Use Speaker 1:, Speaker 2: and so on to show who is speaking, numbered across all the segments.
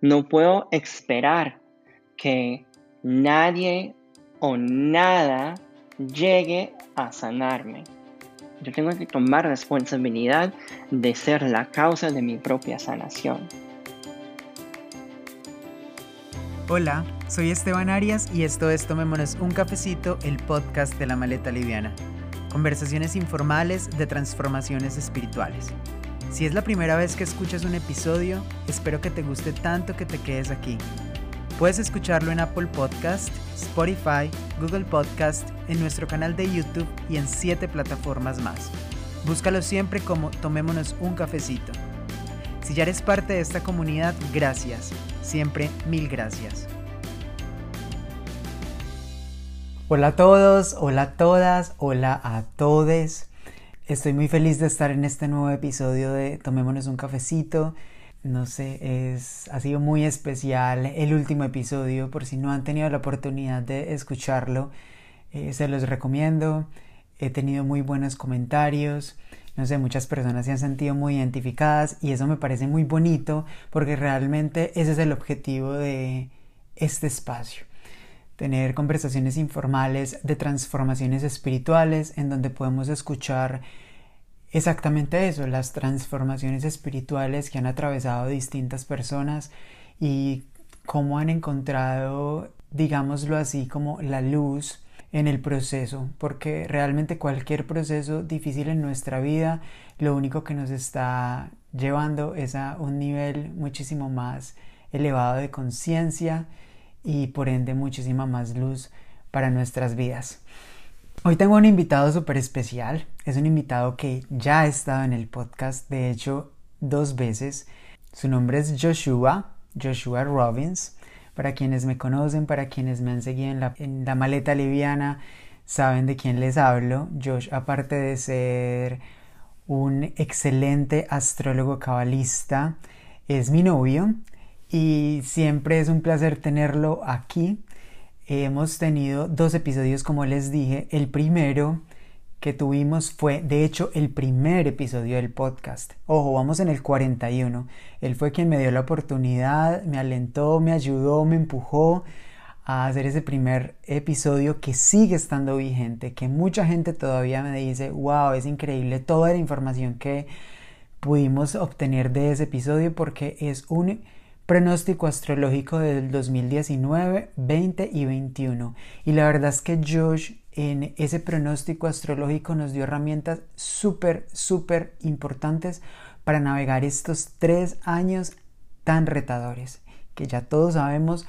Speaker 1: No puedo esperar que nadie o nada llegue a sanarme. Yo tengo que tomar responsabilidad de ser la causa de mi propia sanación.
Speaker 2: Hola, soy Esteban Arias y esto es Tomémonos un cafecito, el podcast de la maleta liviana. Conversaciones informales de transformaciones espirituales. Si es la primera vez que escuchas un episodio, espero que te guste tanto que te quedes aquí. Puedes escucharlo en Apple Podcast, Spotify, Google Podcast, en nuestro canal de YouTube y en siete plataformas más. Búscalo siempre como Tomémonos un cafecito. Si ya eres parte de esta comunidad, gracias. Siempre mil gracias. Hola a todos, hola a todas, hola a todes. Estoy muy feliz de estar en este nuevo episodio de Tomémonos un cafecito. No sé, es, ha sido muy especial el último episodio. Por si no han tenido la oportunidad de escucharlo, eh, se los recomiendo. He tenido muy buenos comentarios. No sé, muchas personas se han sentido muy identificadas y eso me parece muy bonito porque realmente ese es el objetivo de este espacio. Tener conversaciones informales de transformaciones espirituales en donde podemos escuchar exactamente eso, las transformaciones espirituales que han atravesado distintas personas y cómo han encontrado, digámoslo así, como la luz en el proceso, porque realmente cualquier proceso difícil en nuestra vida lo único que nos está llevando es a un nivel muchísimo más elevado de conciencia y por ende muchísima más luz para nuestras vidas. Hoy tengo un invitado súper especial, es un invitado que ya ha estado en el podcast, de hecho dos veces. Su nombre es Joshua, Joshua Robbins. Para quienes me conocen, para quienes me han seguido en la, en la maleta liviana, saben de quién les hablo. Josh, aparte de ser un excelente astrólogo cabalista, es mi novio y siempre es un placer tenerlo aquí. Hemos tenido dos episodios, como les dije. El primero que tuvimos fue, de hecho, el primer episodio del podcast. Ojo, vamos en el 41. Él fue quien me dio la oportunidad, me alentó, me ayudó, me empujó a hacer ese primer episodio que sigue estando vigente, que mucha gente todavía me dice, wow, es increíble toda la información que pudimos obtener de ese episodio porque es un pronóstico astrológico del 2019, 20 y 21. Y la verdad es que Josh en ese pronóstico astrológico nos dio herramientas súper, súper importantes para navegar estos tres años tan retadores, que ya todos sabemos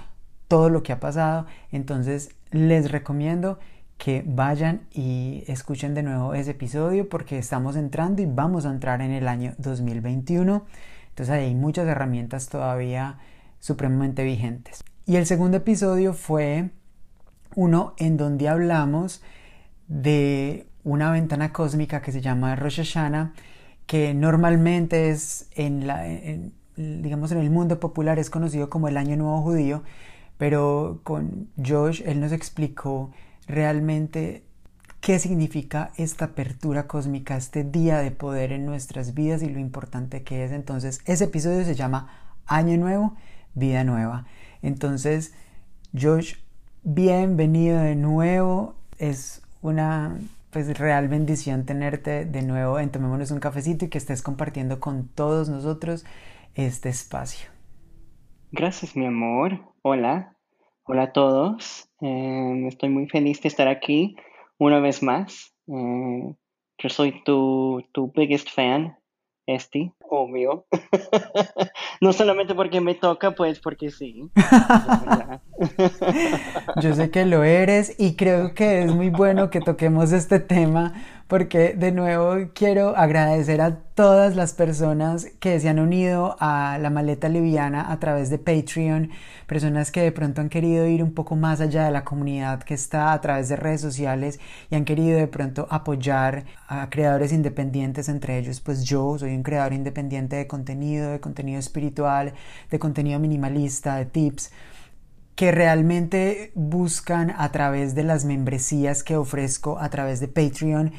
Speaker 2: todo lo que ha pasado. Entonces les recomiendo que vayan y escuchen de nuevo ese episodio porque estamos entrando y vamos a entrar en el año 2021. Entonces hay muchas herramientas todavía supremamente vigentes. Y el segundo episodio fue uno en donde hablamos de una ventana cósmica que se llama Rosh Hashanah, que normalmente es en la, digamos en el mundo popular es conocido como el Año Nuevo Judío, pero con Josh él nos explicó realmente qué significa esta apertura cósmica, este día de poder en nuestras vidas y lo importante que es. Entonces, ese episodio se llama Año Nuevo, Vida Nueva. Entonces, Josh bienvenido de nuevo. Es una pues real bendición tenerte de nuevo en Tomémonos un cafecito y que estés compartiendo con todos nosotros este espacio.
Speaker 1: Gracias, mi amor. Hola. Hola a todos. Eh, estoy muy feliz de estar aquí una vez más. Eh, yo soy tu, tu biggest fan, Esti, obvio. no solamente porque me toca, pues porque sí.
Speaker 2: Yo sé que lo eres y creo que es muy bueno que toquemos este tema porque de nuevo quiero agradecer a todas las personas que se han unido a la maleta liviana a través de Patreon, personas que de pronto han querido ir un poco más allá de la comunidad que está a través de redes sociales y han querido de pronto apoyar a creadores independientes, entre ellos pues yo soy un creador independiente de contenido, de contenido espiritual, de contenido minimalista, de tips que realmente buscan a través de las membresías que ofrezco a través de Patreon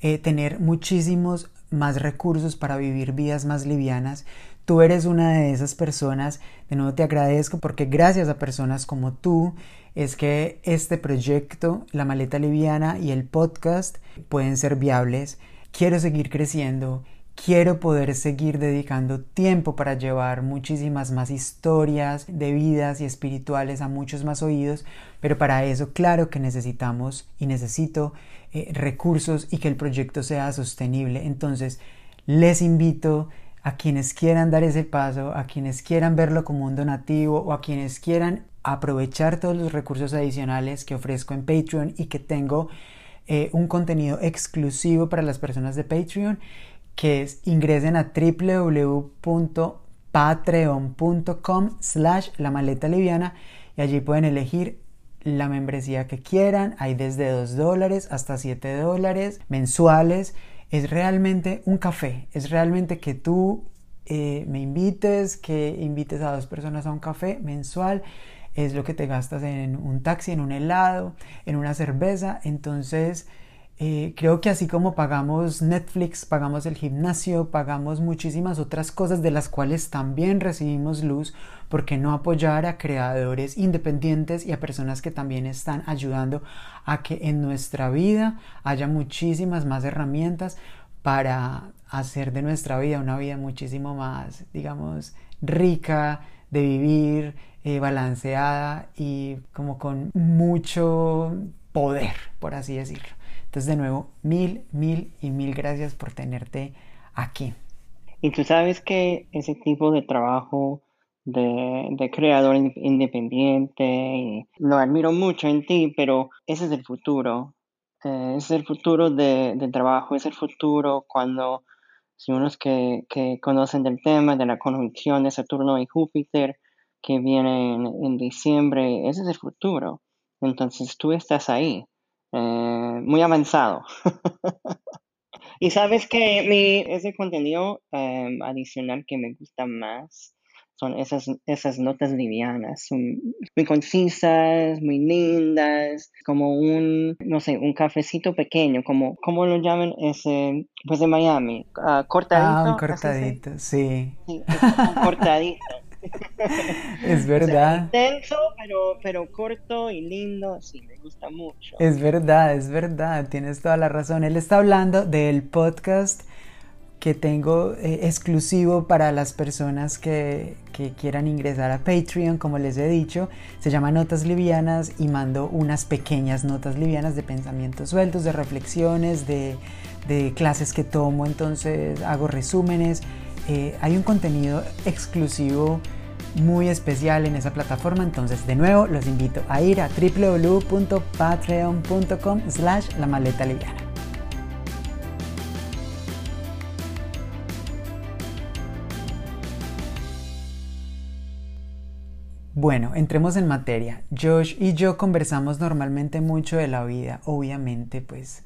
Speaker 2: eh, tener muchísimos más recursos para vivir vidas más livianas. tú eres una de esas personas, de nuevo te agradezco porque gracias a personas como tú es que este proyecto, la maleta liviana y el podcast pueden ser viables. Quiero seguir creciendo, quiero poder seguir dedicando tiempo para llevar muchísimas más historias de vidas y espirituales a muchos más oídos, pero para eso claro que necesitamos y necesito eh, recursos y que el proyecto sea sostenible. Entonces, les invito a quienes quieran dar ese paso, a quienes quieran verlo como un donativo o a quienes quieran aprovechar todos los recursos adicionales que ofrezco en Patreon y que tengo eh, un contenido exclusivo para las personas de Patreon que es ingresen a www.patreon.com slash la maleta liviana y allí pueden elegir la membresía que quieran. Hay desde 2 dólares hasta 7 dólares mensuales. Es realmente un café. Es realmente que tú eh, me invites, que invites a dos personas a un café mensual. Es lo que te gastas en un taxi, en un helado, en una cerveza. Entonces, eh, creo que así como pagamos Netflix, pagamos el gimnasio, pagamos muchísimas otras cosas de las cuales también recibimos luz, ¿por qué no apoyar a creadores independientes y a personas que también están ayudando a que en nuestra vida haya muchísimas más herramientas para hacer de nuestra vida una vida muchísimo más, digamos, rica de vivir, eh, balanceada y como con mucho poder, por así decirlo. Entonces, de nuevo, mil, mil y mil gracias por tenerte aquí.
Speaker 1: Y tú sabes que ese tipo de trabajo de, creador independiente, lo admiro mucho en ti, pero ese es el futuro. Eh, es el futuro del trabajo, es el futuro cuando, si unos que, que conocen del tema, de la conjunción de Saturno y Júpiter, que viene en diciembre, ese es el futuro. Entonces tú estás ahí. Eh, muy avanzado. y sabes que mi, ese contenido em, adicional que me gusta más son esas, esas notas livianas, muy concisas, muy lindas, como un, no sé, un cafecito pequeño, como, ¿cómo lo llaman? Ese, pues de Miami, uh, cortadito.
Speaker 2: Ah, un cortadito, sí.
Speaker 1: sí un cortadito.
Speaker 2: es verdad.
Speaker 1: intenso, pero, pero corto y lindo, sí, me gusta mucho.
Speaker 2: Es verdad, es verdad, tienes toda la razón. Él está hablando del podcast que tengo eh, exclusivo para las personas que, que, quieran ingresar a Patreon, como les he dicho. Se llama Notas Livianas y mando unas pequeñas notas livianas de pensamientos sueltos, de reflexiones, de, de clases que tomo, entonces hago resúmenes. Eh, hay un contenido exclusivo muy especial en esa plataforma entonces de nuevo los invito a ir a www.patreon.com slash la maleta liviana Bueno, entremos en materia. Josh y yo conversamos normalmente mucho de la vida, obviamente pues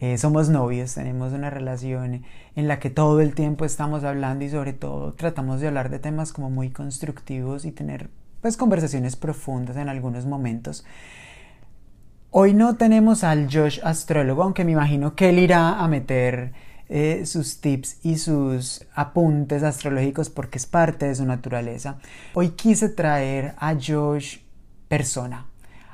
Speaker 2: eh, somos novios, tenemos una relación en la que todo el tiempo estamos hablando y sobre todo tratamos de hablar de temas como muy constructivos y tener pues conversaciones profundas en algunos momentos. Hoy no tenemos al Josh astrólogo, aunque me imagino que él irá a meter eh, sus tips y sus apuntes astrológicos porque es parte de su naturaleza. Hoy quise traer a Josh persona,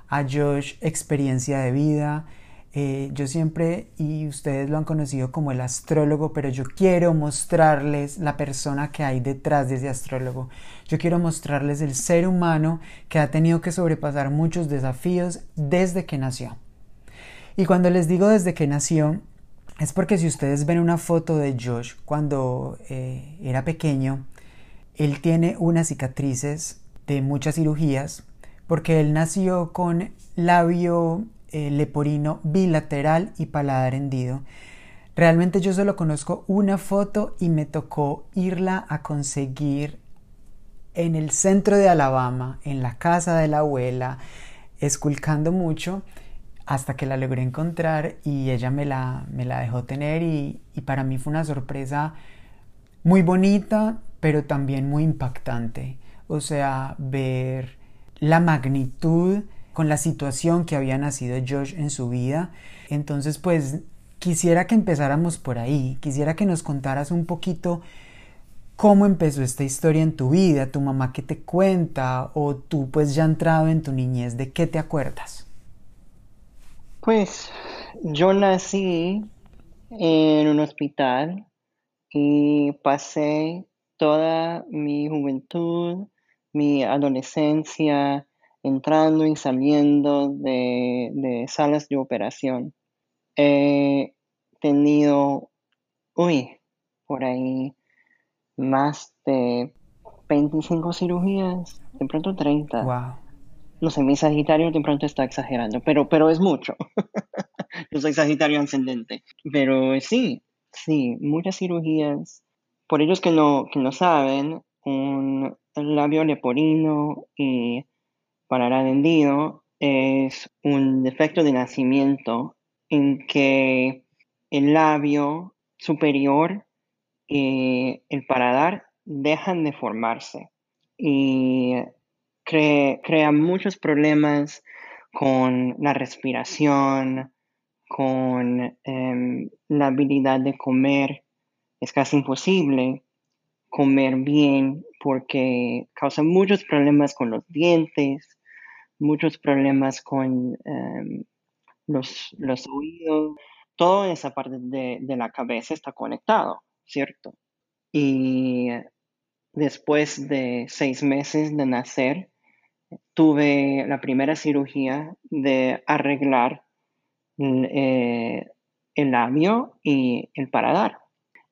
Speaker 2: a Josh experiencia de vida, eh, yo siempre, y ustedes lo han conocido como el astrólogo, pero yo quiero mostrarles la persona que hay detrás de ese astrólogo. Yo quiero mostrarles el ser humano que ha tenido que sobrepasar muchos desafíos desde que nació. Y cuando les digo desde que nació, es porque si ustedes ven una foto de Josh cuando eh, era pequeño, él tiene unas cicatrices de muchas cirugías, porque él nació con labio eh, leporino bilateral y paladar hendido. Realmente yo solo conozco una foto y me tocó irla a conseguir en el centro de Alabama, en la casa de la abuela, esculcando mucho hasta que la logré encontrar y ella me la, me la dejó tener y, y para mí fue una sorpresa muy bonita, pero también muy impactante. O sea, ver la magnitud con la situación que había nacido Josh en su vida. Entonces, pues quisiera que empezáramos por ahí, quisiera que nos contaras un poquito ¿Cómo empezó esta historia en tu vida? ¿Tu mamá qué te cuenta? ¿O tú pues ya entrado en tu niñez, de qué te acuerdas?
Speaker 1: Pues yo nací en un hospital y pasé toda mi juventud, mi adolescencia, entrando y saliendo de, salas de operación. He tenido, uy, por ahí más de 25 cirugías, de pronto 30.
Speaker 2: Wow.
Speaker 1: No sé, mi Sagitario de pronto está exagerando, pero, pero es mucho. Yo soy Sagitario ascendente. Pero sí, sí, muchas cirugías. Por ellos que no, que no saben, un labio leporino y vendido es un defecto de nacimiento en que el labio superior y el paladar dejan de formarse y crea muchos problemas con la respiración, con em, la habilidad de comer. Es casi imposible comer bien porque causa muchos problemas con los dientes, muchos problemas con em, los, los, oídos. Toda esa parte de, de la cabeza está conectado, ¿cierto? Y después de seis meses de nacer, tuve la primera cirugía de arreglar eh, el labio y el paladar.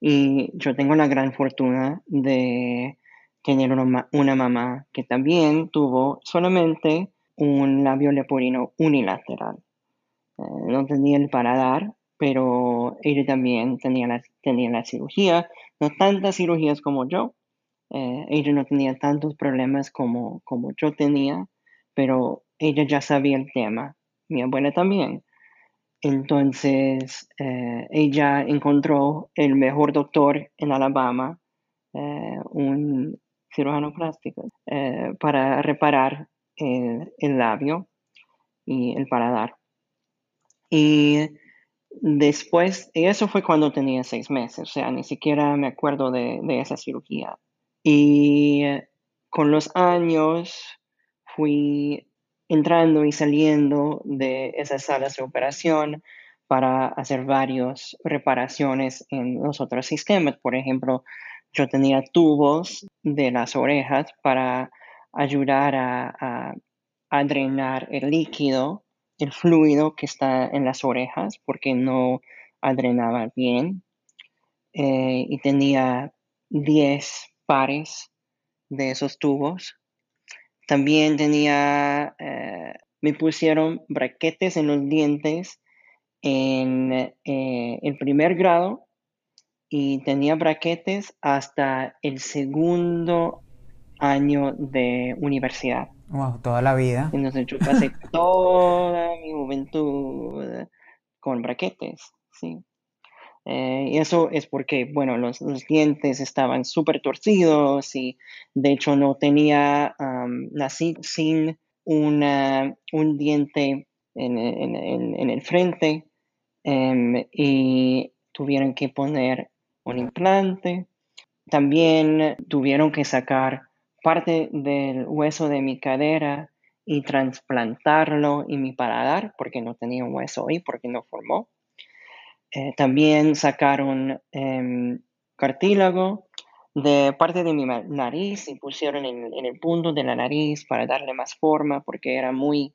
Speaker 1: Y yo tengo la gran fortuna de tener una, una mamá que también tuvo solamente un labio leporino unilateral. Eh, no tenía el paladar, pero ella también tenía la, tenía la cirugía, no tantas cirugías como yo. Eh, ella no tenía tantos problemas como, como yo tenía, pero ella ya sabía el tema. Mi abuela también. Entonces, eh, ella encontró el mejor doctor en Alabama, un cirujano plástico, para reparar el, labio y el paladar. Y después, eso fue cuando tenía seis meses, o sea, ni siquiera me acuerdo de, esa cirugía. Y con los años fui entrando y saliendo de esas salas de operación para hacer varias reparaciones en los otros sistemas. Por ejemplo, yo tenía tubos de las orejas para ayudar a, drenar el líquido, el fluido que está en las orejas, porque no drenaba bien. Eh, y tenía 10 pares de esos tubos. También tenía, eh, me pusieron braquetes en los dientes en eh, el primer grado y tenía braquetes hasta el segundo año de universidad.
Speaker 2: Wow, toda la vida.
Speaker 1: Entonces yo pasé toda mi juventud con braquetes, sí. Eh, y eso es porque, bueno, los, dientes estaban súper torcidos y de hecho no tenía, nací sin una, un diente en, en, el frente em, y tuvieron que poner un implante. También tuvieron que sacar parte del hueso de mi cadera y trasplantarlo en mi paladar porque no tenía un hueso ahí, porque no formó. Eh, también sacaron em, cartílago de parte de mi nariz y pusieron en, el punto de la nariz para darle más forma porque era muy,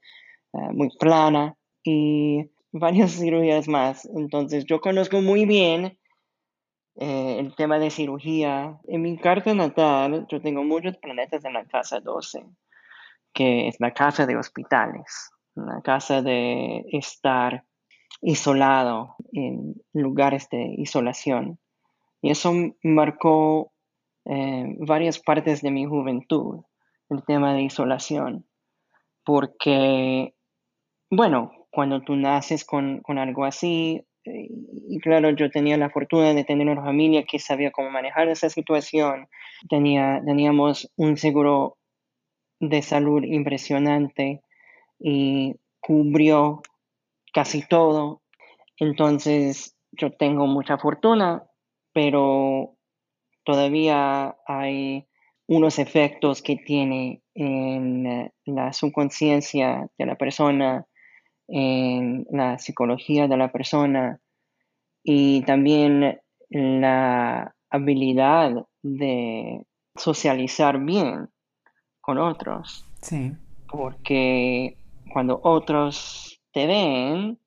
Speaker 1: eh, muy plana y varias cirugías más. Entonces yo conozco muy bien eh, el tema de cirugía. En mi carta natal, yo tengo muchos planetas en la casa 12, que es la casa de hospitales, la casa de estar isolado en lugares de isolación. Y eso marcó eh, varias partes de mi juventud, el tema de isolación, porque, bueno, cuando tú naces con, con algo así, y claro, yo tenía la fortuna de tener una familia que sabía cómo manejar esa situación. Tenía, teníamos un seguro de salud impresionante y cubrió casi todo. Entonces, yo tengo mucha fortuna, pero todavía hay unos efectos que tiene en eh, la subconsciencia de la persona, en la psicología de la persona y también la habilidad de socializar bien con otros.
Speaker 2: Sí.
Speaker 1: Porque cuando otros te ven,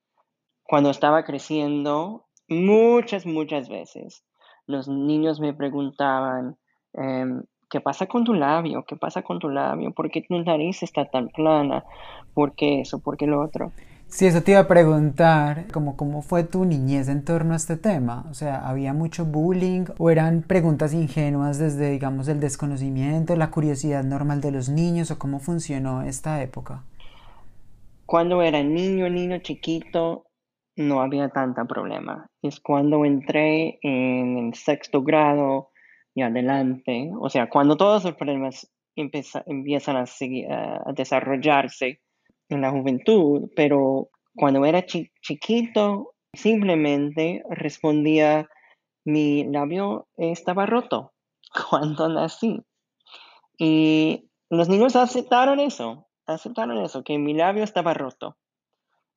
Speaker 1: cuando estaba creciendo, muchas, muchas veces, los niños me preguntaban, em, ¿qué pasa con tu labio? ¿Qué pasa con tu labio? ¿Por qué tu nariz está tan plana? ¿Por qué eso? ¿Por qué lo otro?
Speaker 2: Sí, eso te iba a preguntar, como cómo fue tu niñez en torno a este tema. O sea, ¿había mucho bullying o eran preguntas ingenuas desde, digamos, el desconocimiento, la curiosidad normal de los niños o cómo funcionó esta época?
Speaker 1: Cuando era niño, niño chiquito, no había tanta problema. Es cuando entré en el sexto grado y adelante, o sea, cuando todos los problemas empiezan a, desarrollarse en la juventud, pero cuando era chiquito simplemente respondía mi labio estaba roto cuando nací. Y los niños aceptaron eso, aceptaron eso, que mi labio estaba roto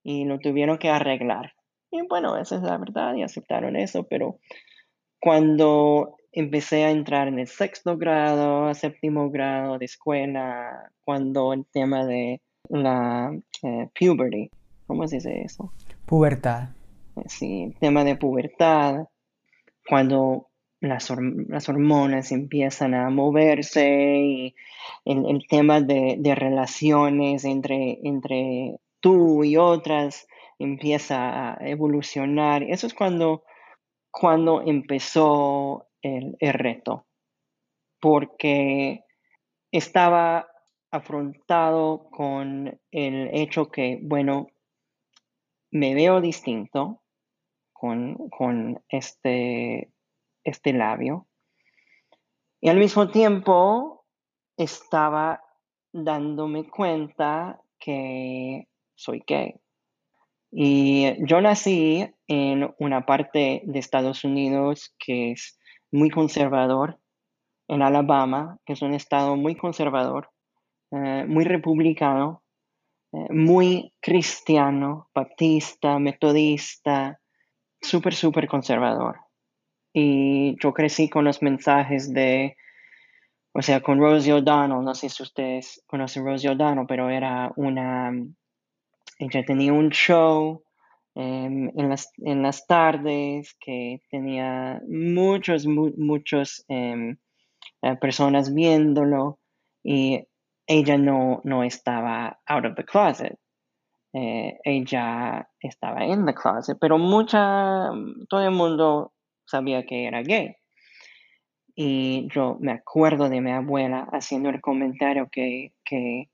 Speaker 1: y lo tuvieron que arreglar. Y bueno, esa es la verdad y aceptaron eso, pero cuando empecé a entrar en el sexto grado, séptimo grado de escuela, cuando el tema de la eh, puberty, ¿cómo se dice eso?
Speaker 2: Pubertad.
Speaker 1: Sí, el tema de pubertad, cuando las, hormonas empiezan a moverse y el, tema de, relaciones entre, entre tú y otras empieza a evolucionar. Eso es cuando, cuando empezó el, reto, porque estaba afrontado con el hecho que, bueno, me veo distinto con, con este, este labio y al mismo tiempo estaba dándome cuenta que soy gay. Y yo nací en una parte de Estados Unidos que es muy conservador, en Alabama, que es un estado muy conservador, eh, muy republicano, eh, muy cristiano, baptista, metodista, súper, súper conservador. Y yo crecí con los mensajes de, o sea, con Rosie O'Donnell, no sé si ustedes conocen Rosie O'Donnell, pero era una, ella tenía un show en, las, en, las, tardes que tenía muchos, muchos em, eh, personas viéndolo y ella no, no estaba out of the closet. Eh, ella estaba in the closet, pero mucha, todo el mundo sabía que era gay. Y yo me acuerdo de mi abuela haciendo el comentario que, que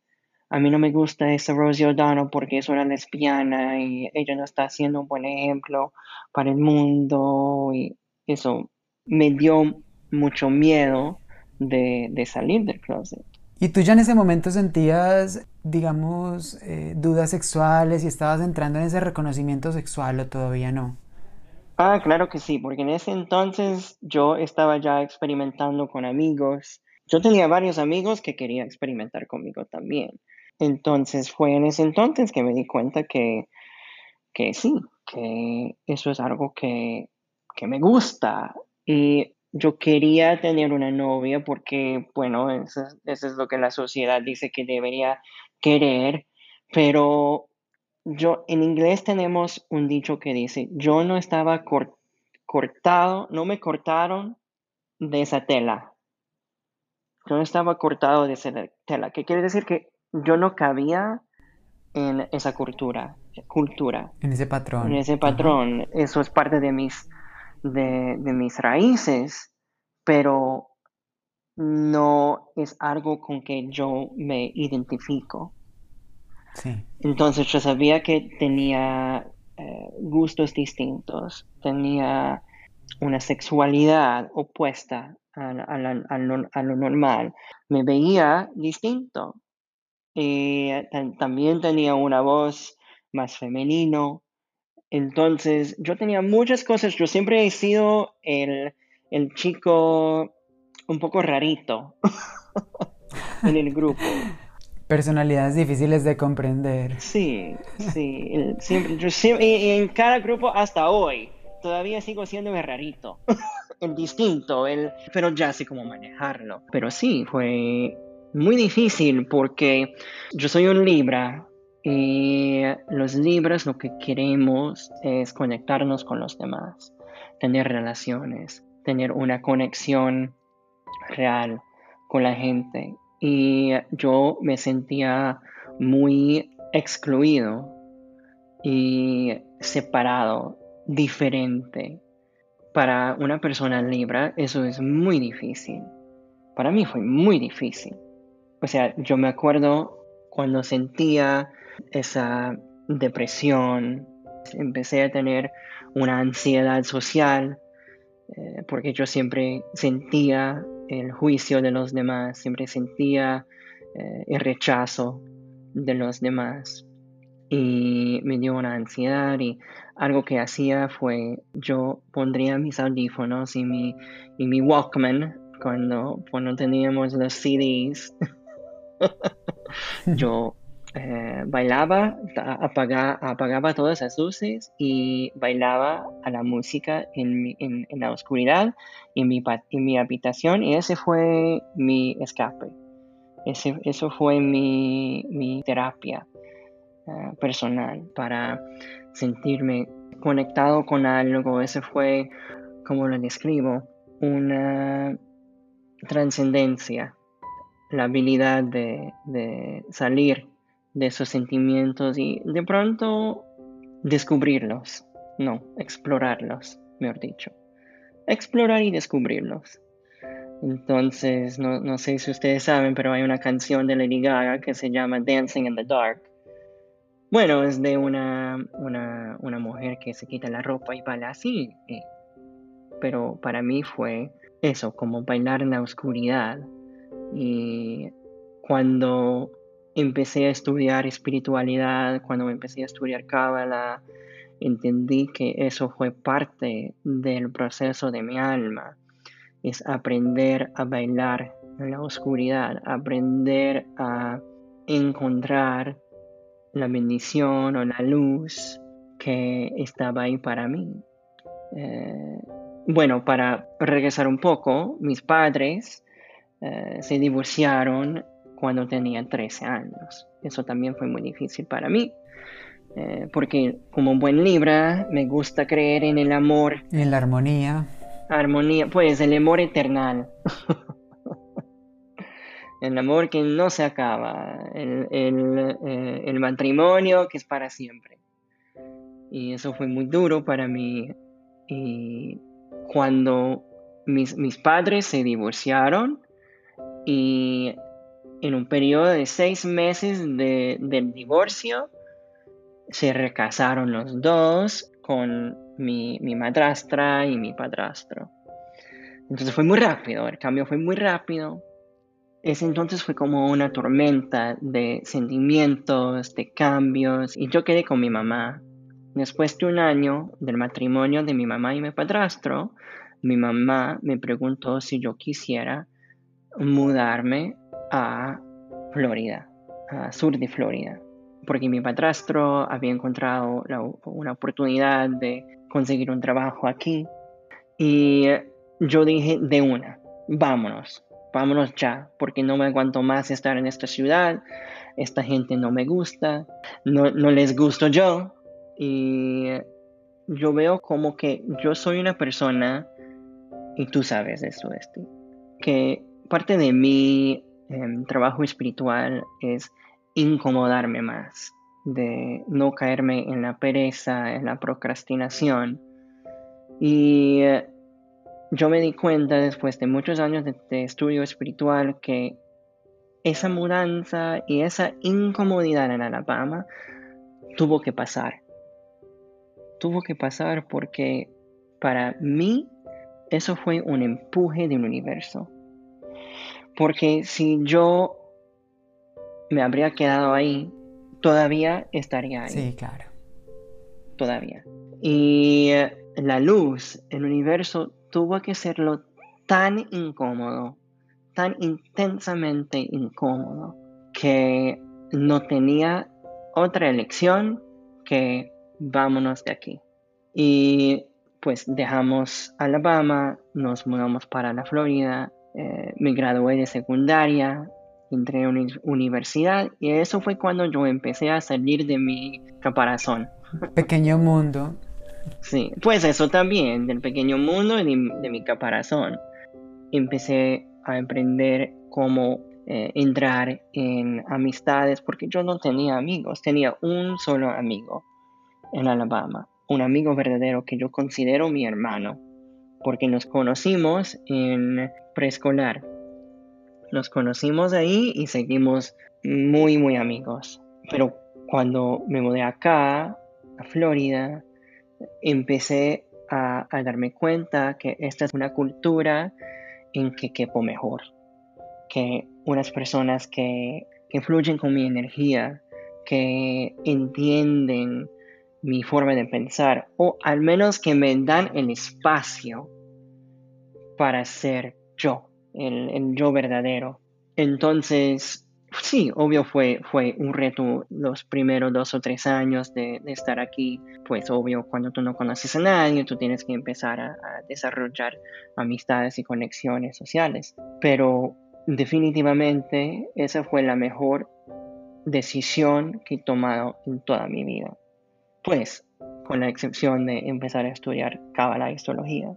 Speaker 1: a mí no me gusta esa Rosie O'Donnell porque es una lesbiana y ella no está haciendo un buen ejemplo para el mundo y eso me dio mucho miedo de, de salir del closet.
Speaker 2: ¿Y tú ya en ese momento sentías, digamos, eh, dudas sexuales y estabas entrando en ese reconocimiento sexual o todavía no?
Speaker 1: Ah, claro que sí, porque en ese entonces yo estaba ya experimentando con amigos. Yo tenía varios amigos que querían experimentar conmigo también. Entonces fue en ese entonces que me di cuenta que, que sí, que eso es algo que, que me gusta. Y yo quería tener una novia porque, bueno, eso, es lo que la sociedad dice que debería querer, pero yo en inglés tenemos un dicho que dice, yo no estaba cortado, no me cortaron de esa tela. Yo no estaba cortado de esa tela, que quiere decir que yo no cabía en esa cultura, cultura.
Speaker 2: En ese patrón.
Speaker 1: En ese patrón. Eso es parte de mis de, mis raíces, pero no es algo con que yo me identifico. Entonces yo sabía que tenía eh, gustos distintos, tenía una sexualidad opuesta a, lo, normal, me veía distinto. Y también tenía una voz más femenino, entonces, yo tenía muchas cosas, yo siempre he sido el, chico un poco rarito en el grupo.
Speaker 2: Personalidades difíciles de comprender.
Speaker 1: Sí, sí. siempre, y, en cada grupo hasta hoy todavía sigo siendo el rarito, el distinto, el, pero ya sé cómo manejarlo. Pero sí, fue muy difícil porque yo soy un Libra y los Libras lo que queremos es conectarnos con los demás, tener relaciones, tener una conexión real con la gente y yo me sentía muy excluido y separado, diferente. Para una persona libra eso es muy difícil. Para mí fue muy difícil. O sea, yo me acuerdo cuando sentía esa depresión, empecé a tener una ansiedad social, eh, porque yo siempre sentía el juicio de los demás, siempre sentía eh, el rechazo de los demás y me dio una ansiedad y algo que hacía fue yo pondría mis audífonos y mi, y mi Walkman cuando, cuando teníamos los CDs. yo eh, bailaba, apagaba, apagaba todas las luces y bailaba a la música en, la oscuridad en mi, en mi habitación y ese fue mi escape. Ese, eso fue mi, mi terapia eh, personal para sentirme conectado con algo. Ese fue, como lo describo, una trascendencia, la habilidad de, salir de esos sentimientos y de pronto descubrirlos, no, explorarlos, mejor dicho. Explorar y descubrirlos. Entonces, no, sé si ustedes saben, pero hay una canción de Lady Gaga que se llama Dancing in the Dark. Bueno, es de una, una, una mujer que se quita la ropa y baila así. Eh, pero para mí fue eso, como bailar en la oscuridad. Y cuando empecé a estudiar espiritualidad, cuando empecé a estudiar Cábala, entendí que eso fue parte del proceso de mi alma. Es aprender a bailar en la oscuridad, aprender a encontrar la bendición o la luz que estaba ahí para mí. Eh, bueno, para regresar un poco, mis padres eh, se divorciaron cuando tenía 13 años. Eso también fue muy difícil para mí, eh, porque como buen Libra me gusta creer en el amor.
Speaker 2: En la armonía.
Speaker 1: Armonía, pues el amor eternal. el amor que no se acaba, el, eh, el, matrimonio que es para siempre. Y eso fue muy duro para mí. Y cuando mis, mis padres se divorciaron y en un periodo de seis meses del divorcio, se recasaron los dos con mi, madrastra y mi padrastro. Entonces fue muy rápido, el cambio fue muy rápido. Ese entonces fue como una tormenta de sentimientos, de cambios, y yo quedé con mi mamá. Después de un año del matrimonio de mi mamá y mi padrastro, mi mamá me preguntó si yo quisiera mudarme a Florida, a sur de Florida, porque mi padrastro había encontrado una oportunidad de conseguir un trabajo aquí. Y yo dije de una, vámonos, vámonos ya, porque no me aguanto más estar en esta ciudad, esta gente no me gusta, no, les gusto yo. Y yo veo como que yo soy una persona, y tú sabes esto, este, que parte de mí Em, trabajo espiritual es incomodarme más, de no caerme en la pereza, en la procrastinación. Y eh, yo me di cuenta después de muchos años de, estudio espiritual que esa mudanza y esa incomodidad en Alabama tuvo que pasar. Tuvo que pasar porque para mí eso fue un empuje del universo. Porque si yo me habría quedado ahí, todavía estaría ahí.
Speaker 2: Sí, claro.
Speaker 1: Todavía. Y la luz, el universo, tuvo que serlo tan incómodo tan intensamente incómodo que no tenía otra elección que vámonos de aquí. Y pues dejamos Alabama, nos mudamos para la Florida, eh, me gradué de secundaria, entré a una universidad y eso fue cuando yo empecé a salir de mi caparazón.
Speaker 2: Pequeño mundo.
Speaker 1: Sí, pues eso también, del pequeño mundo y de, mi caparazón. Empecé a emprender cómo eh, entrar en amistades porque yo no tenía amigos, tenía un solo amigo en Alabama, un amigo verdadero que yo considero mi hermano, porque nos conocimos en preescolar. Nos conocimos ahí y seguimos muy, muy amigos. Pero cuando me mudé acá, a Florida, empecé a, darme cuenta que esta es una cultura en que quepo mejor, que unas personas que, que fluyen con mi energía, que entienden mi forma de pensar, o al menos que me dan el espacio para ser yo, el, yo verdadero. Entonces, sí, obvio fue, fue un reto los primeros dos o tres años de, estar aquí. Pues obvio, cuando tú no conoces a nadie, tú tienes que empezar a, desarrollar amistades y conexiones sociales. Pero definitivamente esa fue la mejor decisión que he tomado en toda mi vida. Pues, con la excepción de empezar a estudiar Kabbalah y Histología,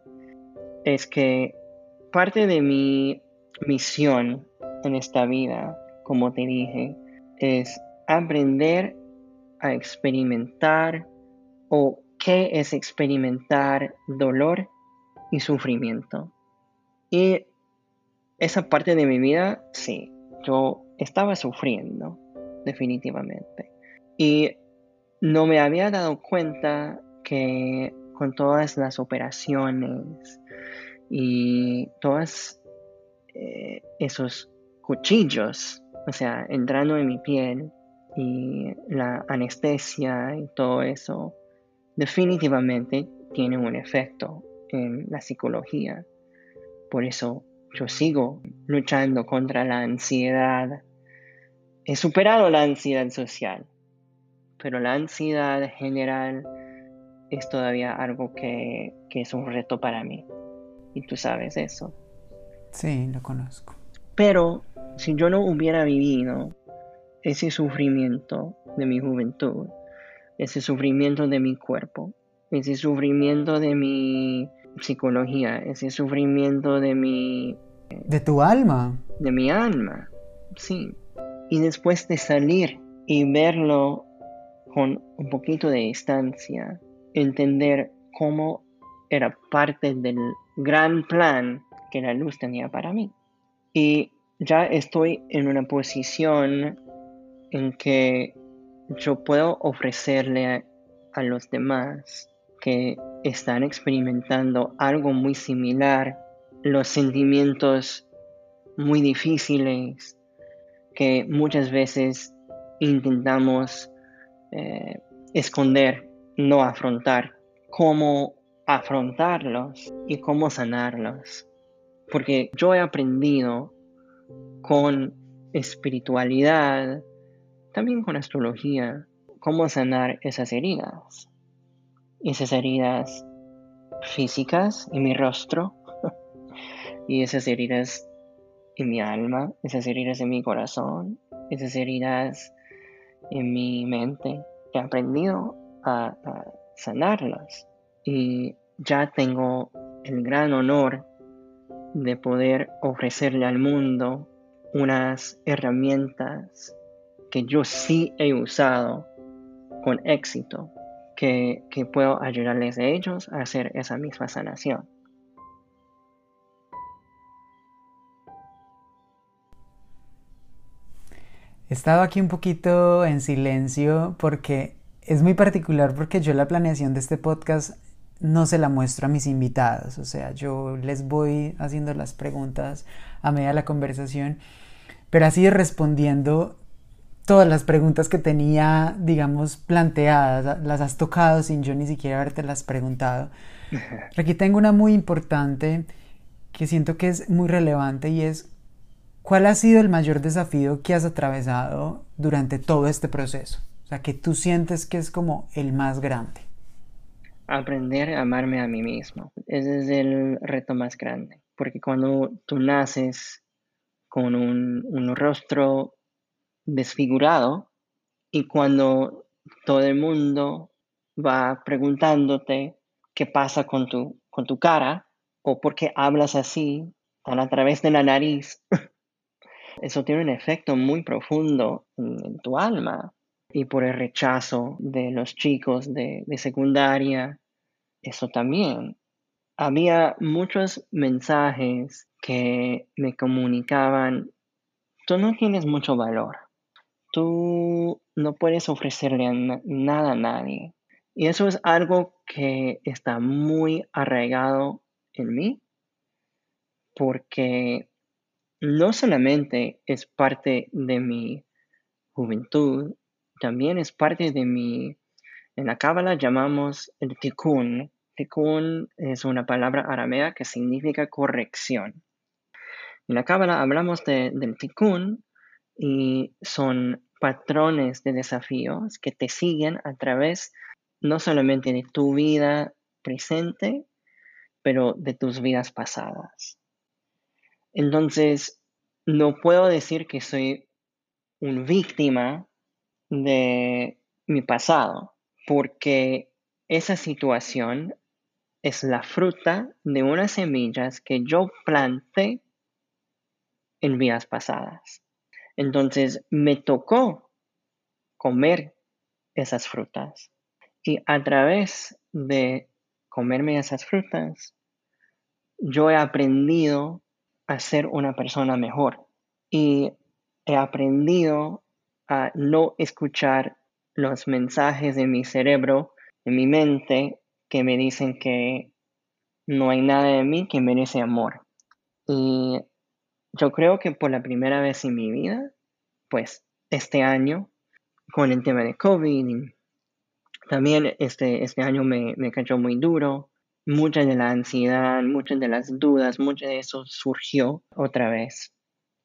Speaker 1: es que parte de mi misión en esta vida como te dije, es aprender a experimentar o qué es experimentar dolor y sufrimiento. Y esa parte de mi vida, sí, yo estaba sufriendo, definitivamente. Y no me había dado cuenta que con todas las operaciones y todos eh, esos cuchillos o sea, entrando en mi piel y la anestesia y todo eso, definitivamente tiene un efecto en la psicología. Por eso yo sigo luchando contra la ansiedad. He superado la ansiedad social, pero la ansiedad general es todavía algo que, que es un reto para mí. Y tú sabes eso.
Speaker 2: Sí, lo conozco.
Speaker 1: Pero si yo no hubiera vivido ese sufrimiento de mi juventud, ese sufrimiento de mi cuerpo, ese sufrimiento de mi psicología, ese sufrimiento de mi...
Speaker 2: De tu alma.
Speaker 1: De mi alma, sí. Y después de salir y verlo con un poquito de distancia, entender cómo era parte del gran plan que la luz tenía para mí. Y ya estoy en una posición en que yo puedo ofrecerle a, los demás que están experimentando algo muy similar, los sentimientos muy difíciles que muchas veces intentamos eh, esconder, no afrontar, cómo afrontarlos y cómo sanarlos. Porque yo he aprendido con espiritualidad, también con astrología, cómo sanar esas heridas. Esas heridas físicas en mi rostro y esas heridas en mi alma, esas heridas en mi corazón, esas heridas en mi mente. He aprendido a, sanarlas y ya tengo el gran honor de poder ofrecerle al mundo unas herramientas que yo sí he usado con éxito, que, puedo ayudarles a ellos a hacer esa misma sanación.
Speaker 2: He estado aquí un poquito en silencio porque es muy particular porque yo la planeación de este podcast no se la muestro a mis invitados, o sea, yo les voy haciendo las preguntas a medida de la conversación, pero así respondiendo todas las preguntas que tenía, digamos, planteadas, las has tocado sin yo ni siquiera haberte las preguntado. Aquí tengo una muy importante que siento que es muy relevante y es ¿Cuál ha sido el mayor desafío que has atravesado durante todo este proceso? O sea, que tú sientes que es como el más grande.
Speaker 1: Aprender a amarme a mí mismo. Ese es el reto más grande. Porque cuando tú naces con un, rostro desfigurado y cuando todo el mundo va preguntándote qué pasa con tu, con tu cara o por qué hablas así, tan a través de la nariz, eso tiene un efecto muy profundo en, tu alma. Y por el rechazo de los chicos de, de secundaria, eso también. Había muchos mensajes que me comunicaban, tú no tienes mucho valor, tú no puedes ofrecerle nada a nadie. Y eso es algo que está muy arraigado en mí, porque no solamente es parte de mi juventud, también es parte de mi, en la Cábala llamamos el tikkun. Tikkun es una palabra aramea que significa corrección. En la Cábala hablamos de, del tikkun y son patrones de desafíos que te siguen a través no solamente de tu vida presente, pero de tus vidas pasadas. Entonces, no puedo decir que soy una víctima de mi pasado, porque esa situación es la fruta de unas semillas que yo planté en vidas pasadas. Entonces me tocó comer esas frutas. Y a través de comerme esas frutas, yo he aprendido a ser una persona mejor y he aprendido a no escuchar los mensajes de mi cerebro, de mi mente, que me dicen que no hay nada de mí que merece amor. Y yo creo que por la primera vez en mi vida, pues este año, con el tema de COVID, también este, este año me, me cayó muy duro mucha de la ansiedad, muchas de las dudas, mucho de eso surgió otra vez.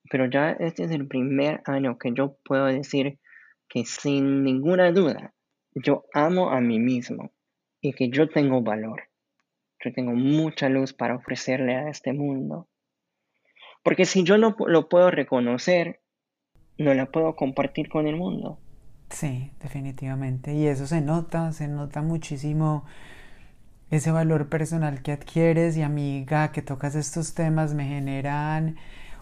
Speaker 1: Pero ya este es el primer año que yo puedo decir que sin ninguna duda yo amo a mí mismo y que yo tengo valor. Yo tengo mucha luz para ofrecerle a este mundo. Porque si yo no lo puedo reconocer, no la puedo compartir con el mundo.
Speaker 2: Sí, definitivamente. Y eso se nota, se nota muchísimo ese valor personal que adquieres y amiga que tocas estos temas me generan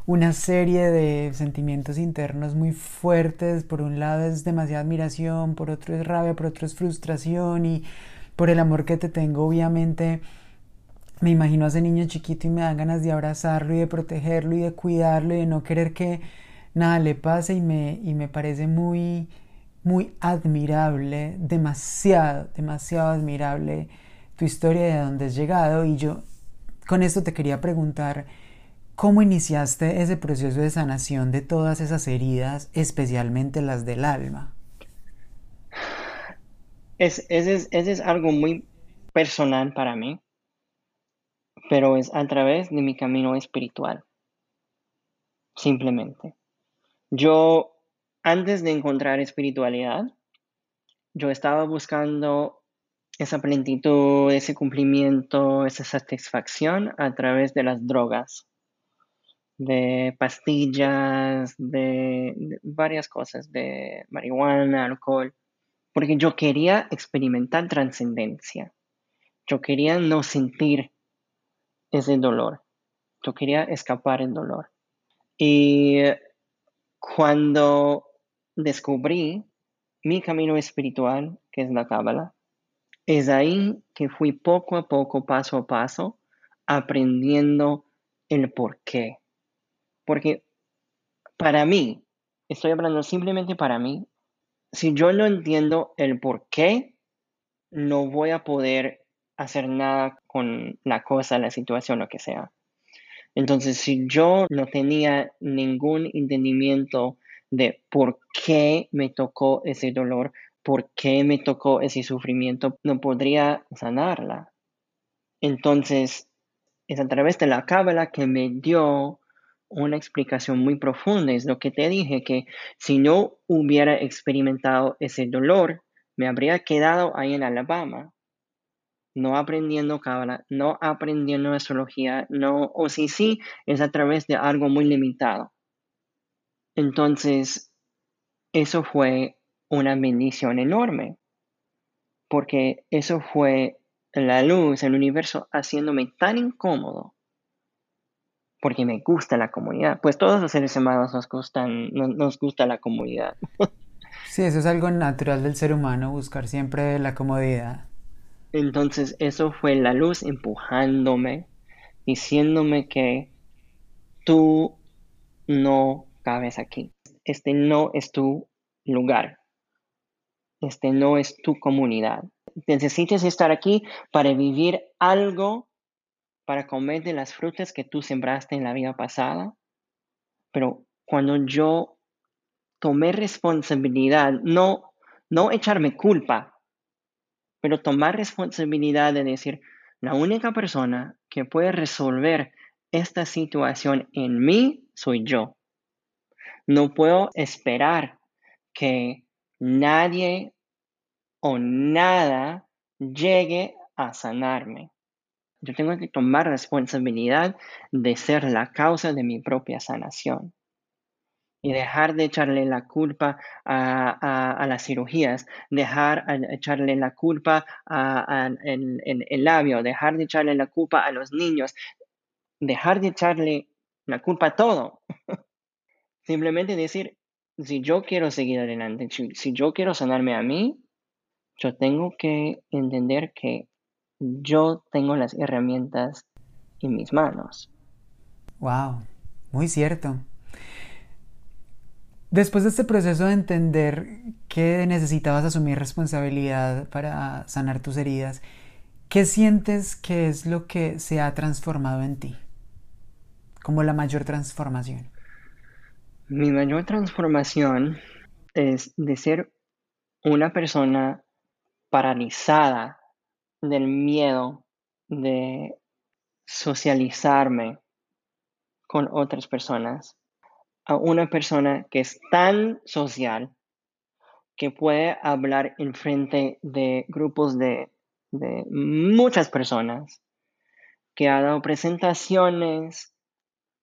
Speaker 2: una serie de sentimientos internos muy fuertes. Por un lado es demasiada admiración, por otro es rabia, por otro es frustración y por el amor que te tengo obviamente me imagino a ese niño chiquito y me dan ganas de abrazarlo y de protegerlo y de cuidarlo y de no querer que nada le pase y me, y me parece muy, muy admirable, demasiado, demasiado admirable tu historia de dónde has llegado y yo con esto te quería preguntar cómo iniciaste ese proceso de sanación de todas esas heridas, especialmente las del alma.
Speaker 1: Es, ese, es, es algo muy personal para mí, pero es a través de mi camino espiritual, simplemente. Yo, antes de encontrar espiritualidad, yo estaba buscando esa plenitud, ese cumplimiento, esa satisfacción a través de las drogas, de pastillas, de, varias cosas, de marihuana, alcohol, porque yo quería experimentar trascendencia, yo quería no sentir ese dolor, yo quería escapar el dolor. Y cuando descubrí mi camino espiritual, que es la Cábala, es ahí que fui poco a poco, paso a paso, aprendiendo el por qué. Porque para mí, estoy hablando simplemente para mí, si yo no entiendo el por qué, no voy a poder hacer nada con la cosa, la situación, lo que sea. Entonces, si yo no tenía ningún entendimiento de por qué me tocó ese dolor, por qué me tocó ese sufrimiento, no podría sanarla. Entonces, es a través de la cábala que me dio una explicación muy profunda. Es lo que te dije, que si no hubiera experimentado ese dolor, me habría quedado ahí en Alabama, no aprendiendo cábala, no aprendiendo astrología, no, o si sí, es a través de algo muy limitado. Entonces, eso fue una bendición enorme, porque eso fue la luz, el universo haciéndome tan incómodo, porque me gusta la comunidad. Pues todos los seres humanos nos, gustan, nos, gusta la comunidad.
Speaker 2: Sí, eso es algo natural del ser humano, buscar siempre la comodidad.
Speaker 1: Entonces eso fue la luz empujándome, diciéndome que tú no cabes aquí. Este no es tu lugar. Este no es tu comunidad. Necesitas estar aquí para vivir algo, para comer de las frutas que tú sembraste en la vida pasada. Pero cuando yo tomé responsabilidad, no, no echarme culpa, pero tomar responsabilidad de decir, la única persona que puede resolver esta situación en mí soy yo. No puedo esperar que nadie o nada llegue a sanarme. Yo tengo que tomar responsabilidad de ser la causa de mi propia sanación y dejar de echarle la culpa a, las cirugías, dejar de echarle la culpa al el labio, dejar de echarle la culpa a los niños, dejar de echarle la culpa a todo. Simplemente decir, si yo quiero seguir adelante, si, yo quiero sanarme a mí, yo tengo que entender que yo tengo las herramientas en mis manos.
Speaker 2: Wow, muy cierto. Después de este proceso de entender que necesitabas asumir responsabilidad para sanar tus heridas, ¿qué sientes que es lo que se ha transformado en ti? Como la mayor transformación.
Speaker 1: Mi mayor transformación es de ser una persona paralizada del miedo de socializarme con otras personas a una persona que es tan social que puede hablar en frente de grupos de, muchas personas, que ha dado presentaciones,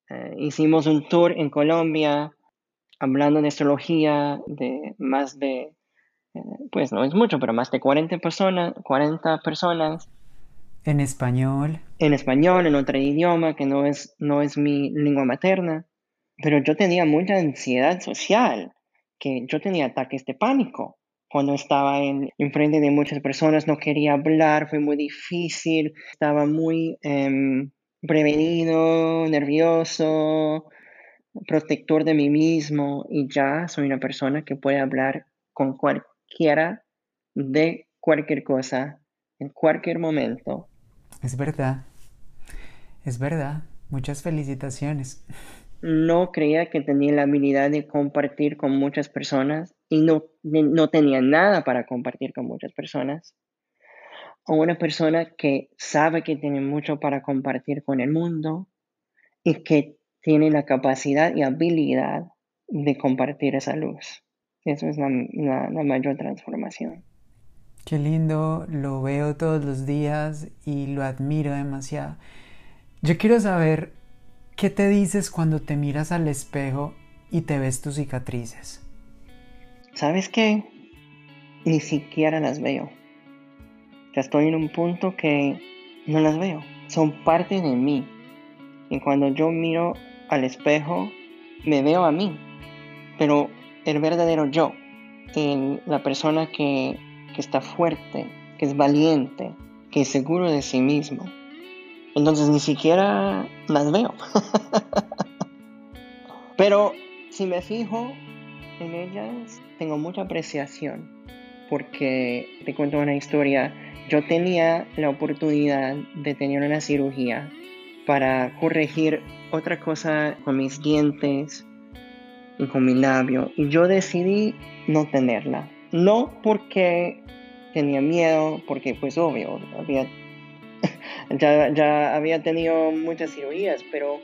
Speaker 1: eh, hicimos un tour en Colombia hablando de astrología de más de, pues no es mucho, pero más de 40 personas, 40 personas.
Speaker 2: En español.
Speaker 1: En español, en otro idioma que no es, no es mi lengua materna. Pero yo tenía mucha ansiedad social, que yo tenía ataques de pánico. Cuando estaba en, frente de muchas personas, no quería hablar, fue muy difícil, estaba muy... Em, prevenido, nervioso, protector de mí mismo y ya soy una persona que puede hablar con cualquiera de cualquier cosa en cualquier momento.
Speaker 2: Es verdad, es verdad. Muchas felicitaciones.
Speaker 1: No creía que tenía la habilidad de compartir con muchas personas y no, no tenía nada para compartir con muchas personas o una persona que sabe que tiene mucho para compartir con el mundo y que tiene la capacidad y habilidad de compartir esa luz. Eso es la, mayor transformación.
Speaker 2: Qué lindo, lo veo todos los días y lo admiro demasiado. Yo quiero saber qué te dices cuando te miras al espejo y te ves tus cicatrices.
Speaker 1: ¿Sabes qué? Ni siquiera las veo. Ya estoy en un punto que no las veo. Son parte de mí. Y cuando yo miro al espejo, me veo a mí. Pero el verdadero yo, la persona que, que está fuerte, que es valiente, que es seguro de sí mismo. Entonces ni siquiera las veo. Pero si me fijo en ellas, tengo mucha apreciación. Porque te cuento una historia yo tenía la oportunidad de tener una cirugía para corregir otra cosa con mis dientes con mi labio y yo decidí no tenerla. No porque tenía miedo, porque pues obvio, ya, ya había tenido muchas cirugías, pero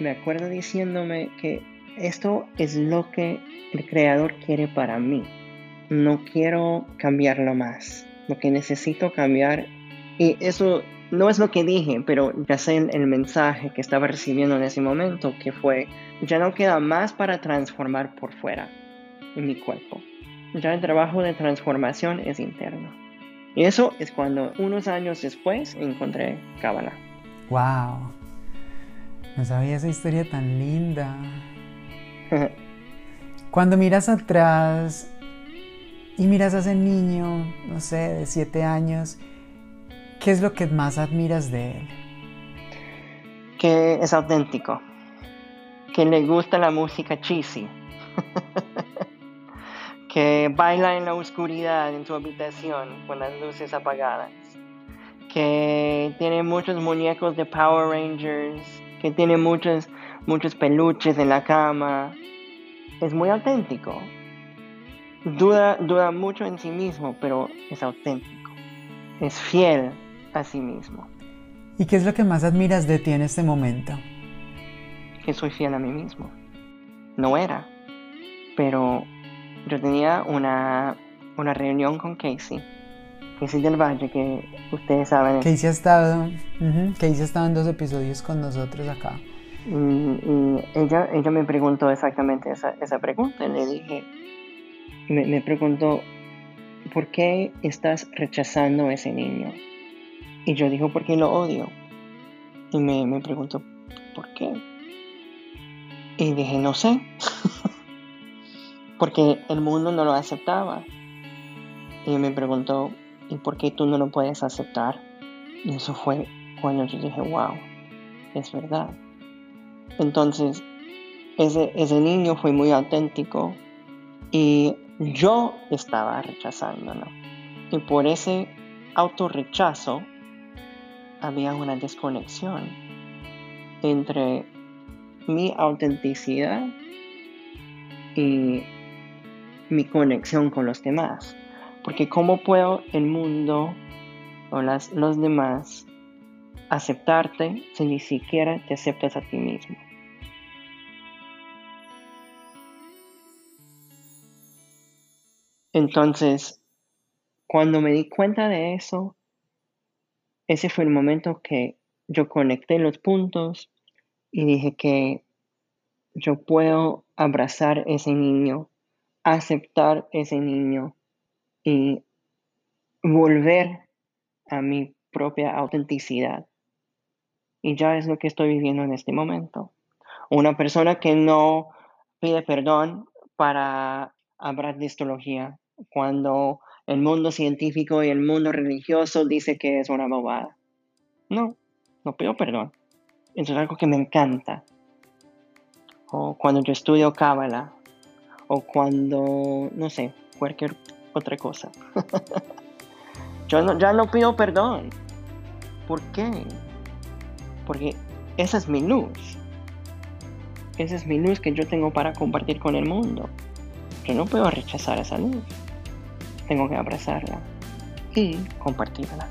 Speaker 1: me acuerdo diciéndome que esto es lo que el creador quiere para mí. No quiero cambiarlo más. Lo que necesito cambiar, y eso no es lo que dije, pero ya sé el, mensaje que estaba recibiendo en ese momento, que fue, ya no queda más para transformar por fuera en mi cuerpo. Ya el trabajo de transformación es interno. Y eso es cuando unos años después encontré Kabbalah.
Speaker 2: ¡Wow! No sabía esa historia tan linda. Cuando miras atrás y miras a ese niño, no sé, de siete años, ¿qué es lo que más admiras de él?
Speaker 1: Que es auténtico, que le gusta la música cheesy, que baila en la oscuridad en su habitación con las luces apagadas, que tiene muchos muñecos de Power Rangers, que tiene muchos, muchos peluches en la cama. Es muy auténtico. Duda, duda mucho en sí mismo, pero es auténtico. Es fiel a sí mismo.
Speaker 2: ¿Y qué es lo que más admiras de ti en este momento?
Speaker 1: Que soy fiel a mí mismo. No era, pero yo tenía una, una reunión con Casey. Casey del Valle, que ustedes saben.
Speaker 2: Casey ha estado, Casey ha estado en dos episodios con nosotros acá.
Speaker 1: Y, ella, ella me preguntó exactamente esa, esa pregunta. Le dije, me, me preguntó, ¿por qué estás rechazando a ese niño? Y yo digo, porque lo odio. Y me, me preguntó, ¿por qué? Y dije, no sé. porque el mundo no lo aceptaba. Y me preguntó, ¿y por qué tú no lo puedes aceptar? Y eso fue cuando yo dije, wow, es verdad. Entonces, ese, ese niño fue muy auténtico y yo estaba rechazándolo. Y por ese autorrechazo había una desconexión entre mi autenticidad y mi conexión con los demás. Porque ¿cómo puedo el mundo o las, los demás aceptarte si ni siquiera te aceptas a ti mismo? Entonces, cuando me di cuenta de eso, ese fue el momento que yo conecté los puntos y dije que yo puedo abrazar ese niño, aceptar ese niño y volver a mi propia autenticidad. Y ya es lo que estoy viviendo en este momento. Una persona que no pide perdón para hablar de astrología cuando el mundo científico y el mundo religioso dice que es una bobada. No, no pido perdón. Es algo que me encanta. O cuando yo estudio Cábala. O cuando, no sé, cualquier otra cosa. yo ya no pido perdón. ¿Por qué? Porque esa es mi luz. Esa es mi luz que yo tengo para compartir con el mundo. Yo no puedo rechazar esa luz tengo que abrazarla y compartirla.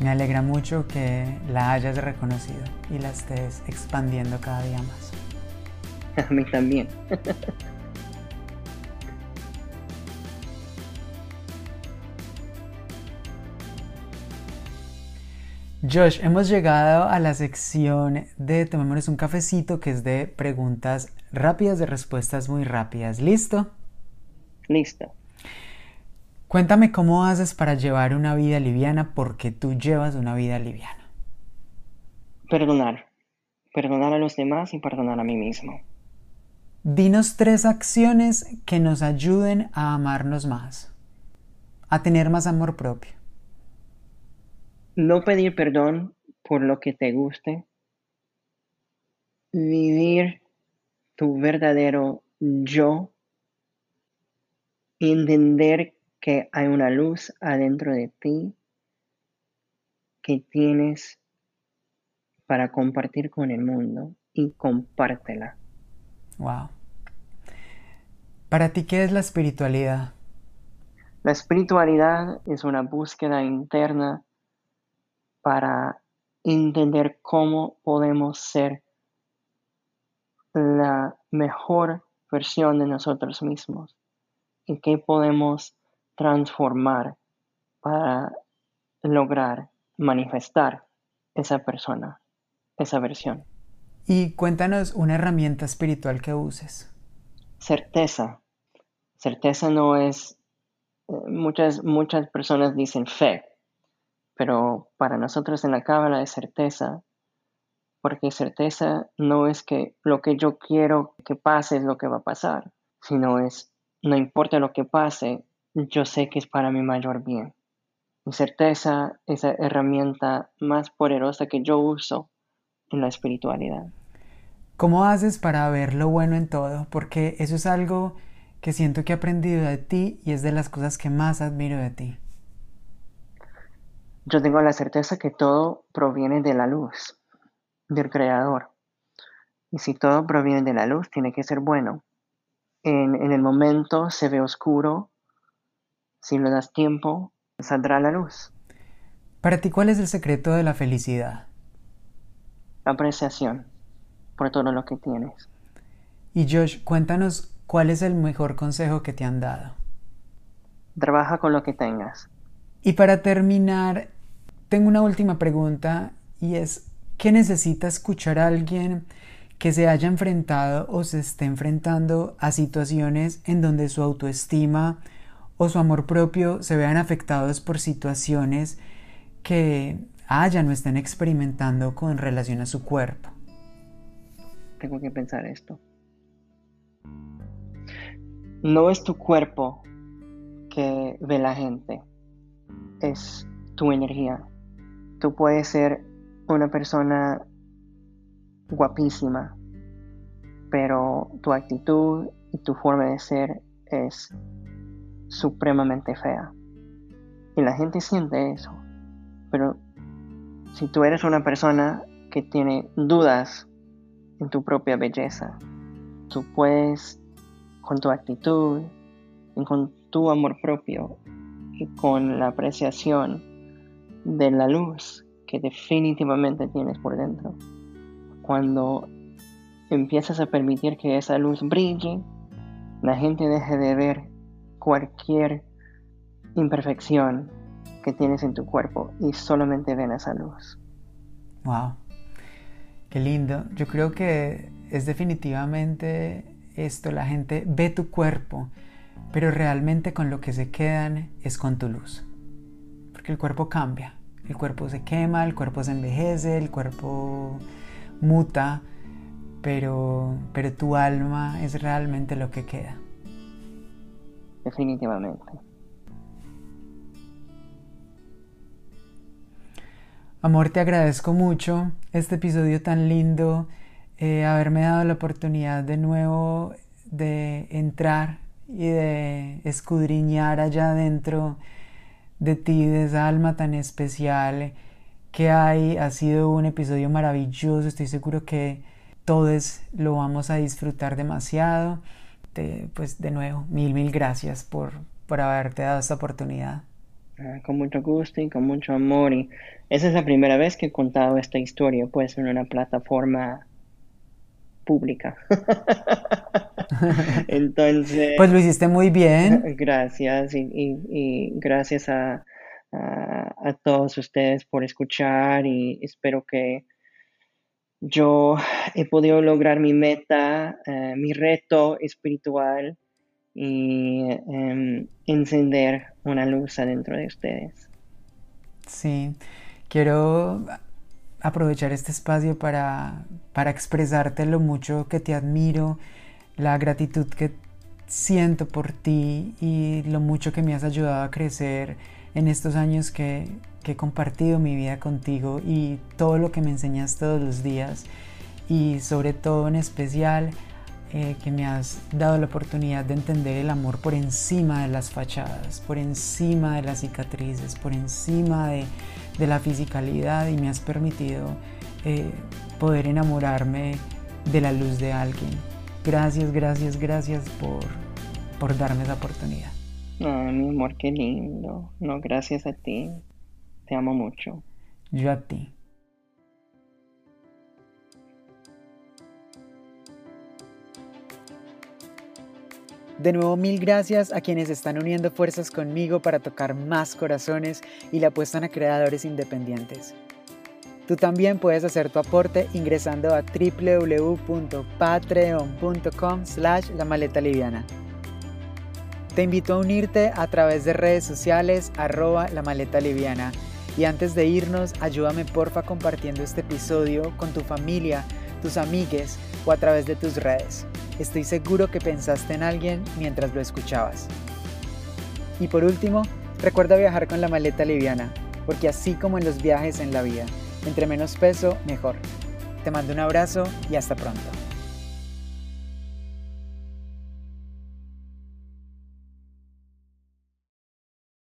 Speaker 2: Me alegra mucho que la hayas reconocido y la estés expandiendo cada día más.
Speaker 1: A mí también.
Speaker 2: Josh, hemos llegado a la sección de Tomémonos un cafecito que es de preguntas rápidas, de respuestas muy rápidas. ¿Listo?
Speaker 1: Listo.
Speaker 2: Cuéntame cómo haces para llevar una vida liviana porque tú llevas una vida liviana.
Speaker 1: Perdonar. Perdonar a los demás y perdonar a mí mismo.
Speaker 2: Dinos tres acciones que nos ayuden a amarnos más, a tener más amor propio.
Speaker 1: No pedir perdón por lo que te guste. Vivir tu verdadero yo. Entender que hay una luz adentro de ti que tienes para compartir con el mundo y compártela.
Speaker 2: Wow. ¿Para ti qué es la espiritualidad?
Speaker 1: La espiritualidad es una búsqueda interna para entender cómo podemos ser la mejor versión de nosotros mismos y qué podemos transformar para lograr manifestar esa persona, esa versión.
Speaker 2: Y cuéntanos una herramienta espiritual que uses.
Speaker 1: Certeza. Certeza no es, eh, muchas, muchas personas dicen fe, pero para nosotros en la cábala es certeza, porque certeza no es que lo que yo quiero que pase es lo que va a pasar, sino es, no importa lo que pase, yo sé que es para mi mayor bien. Mi certeza es la herramienta más poderosa que yo uso en la espiritualidad.
Speaker 2: ¿Cómo haces para ver lo bueno en todo? Porque eso es algo que siento que he aprendido de ti y es de las cosas que más admiro de ti.
Speaker 1: Yo tengo la certeza que todo proviene de la luz, del Creador. Y si todo proviene de la luz, tiene que ser bueno. En, en el momento se ve oscuro, si le das tiempo, saldrá la luz.
Speaker 2: Para ti, ¿cuál es el secreto de la felicidad?
Speaker 1: apreciación por todo lo que tienes.
Speaker 2: Y Josh, cuéntanos cuál es el mejor consejo que te han dado.
Speaker 1: Trabaja con lo que tengas.
Speaker 2: Y para terminar, tengo una última pregunta y es, ¿qué necesita escuchar a alguien que se haya enfrentado o se esté enfrentando a situaciones en donde su autoestima o su amor propio se vean afectados por situaciones que hayan o estén experimentando con relación a su cuerpo.
Speaker 1: Tengo que pensar esto. No es tu cuerpo que ve la gente, es tu energía. Tú puedes ser una persona guapísima, pero tu actitud y tu forma de ser es supremamente fea. Y la gente siente eso. Pero si tú eres una persona que tiene dudas en tu propia belleza, tú puedes con tu actitud y con tu amor propio y con la apreciación de la luz que definitivamente tienes por dentro. Cuando empiezas a permitir que esa luz brille, la gente deje de ver cualquier imperfección que tienes en tu cuerpo y solamente ven esa luz.
Speaker 2: Wow, qué lindo. Yo creo que es definitivamente esto, la gente ve tu cuerpo, pero realmente con lo que se quedan es con tu luz. Porque el cuerpo cambia, el cuerpo se quema, el cuerpo se envejece, el cuerpo muta, pero, pero tu alma es realmente lo que queda
Speaker 1: definitivamente.
Speaker 2: Amor, te agradezco mucho este episodio tan lindo, eh, haberme dado la oportunidad de nuevo de entrar y de escudriñar allá dentro de ti, de esa alma tan especial que hay. Ha sido un episodio maravilloso, estoy seguro que todos lo vamos a disfrutar demasiado. Este, pues de nuevo, mil, mil gracias por, por haberte dado esta oportunidad.
Speaker 1: Ah, con mucho gusto y con mucho amor. Y esa es la primera vez que he contado esta historia, pues, en una plataforma pública. Entonces.
Speaker 2: Pues lo hiciste muy bien.
Speaker 1: Gracias y, y, gracias a, a, todos ustedes por escuchar y espero que yo he podido lograr mi meta, eh, mi reto espiritual y em, encender una luz adentro de ustedes.
Speaker 2: Sí, quiero aprovechar este espacio para, para expresarte lo mucho que te admiro, la gratitud que siento por ti y lo mucho que me has ayudado a crecer en estos años que, he compartido mi vida contigo y todo lo que me enseñas todos los días y sobre todo en especial eh, que me has dado la oportunidad de entender el amor por encima de las fachadas, por encima de las cicatrices, por encima de, de la fisicalidad y me has permitido eh, poder enamorarme de la luz de alguien. Gracias, gracias, gracias por, por darme esa oportunidad.
Speaker 1: Ay, mi amor, qué lindo. No, gracias a ti. Te amo mucho.
Speaker 2: Yo a ti. De nuevo mil gracias a quienes están uniendo fuerzas conmigo para tocar más corazones y la apuestan a creadores independientes. Tú también puedes hacer tu aporte ingresando a www.patreon.com slash la maleta liviana. Te invito a unirte a través de redes sociales arroba la maleta liviana. Y antes de irnos, ayúdame porfa compartiendo este episodio con tu familia, tus amigues o a través de tus redes. Estoy seguro que pensaste en alguien mientras lo escuchabas. Y por último, recuerda viajar con la maleta liviana, porque así como en los viajes en la vida, entre menos peso, mejor. Te mando un abrazo y hasta pronto.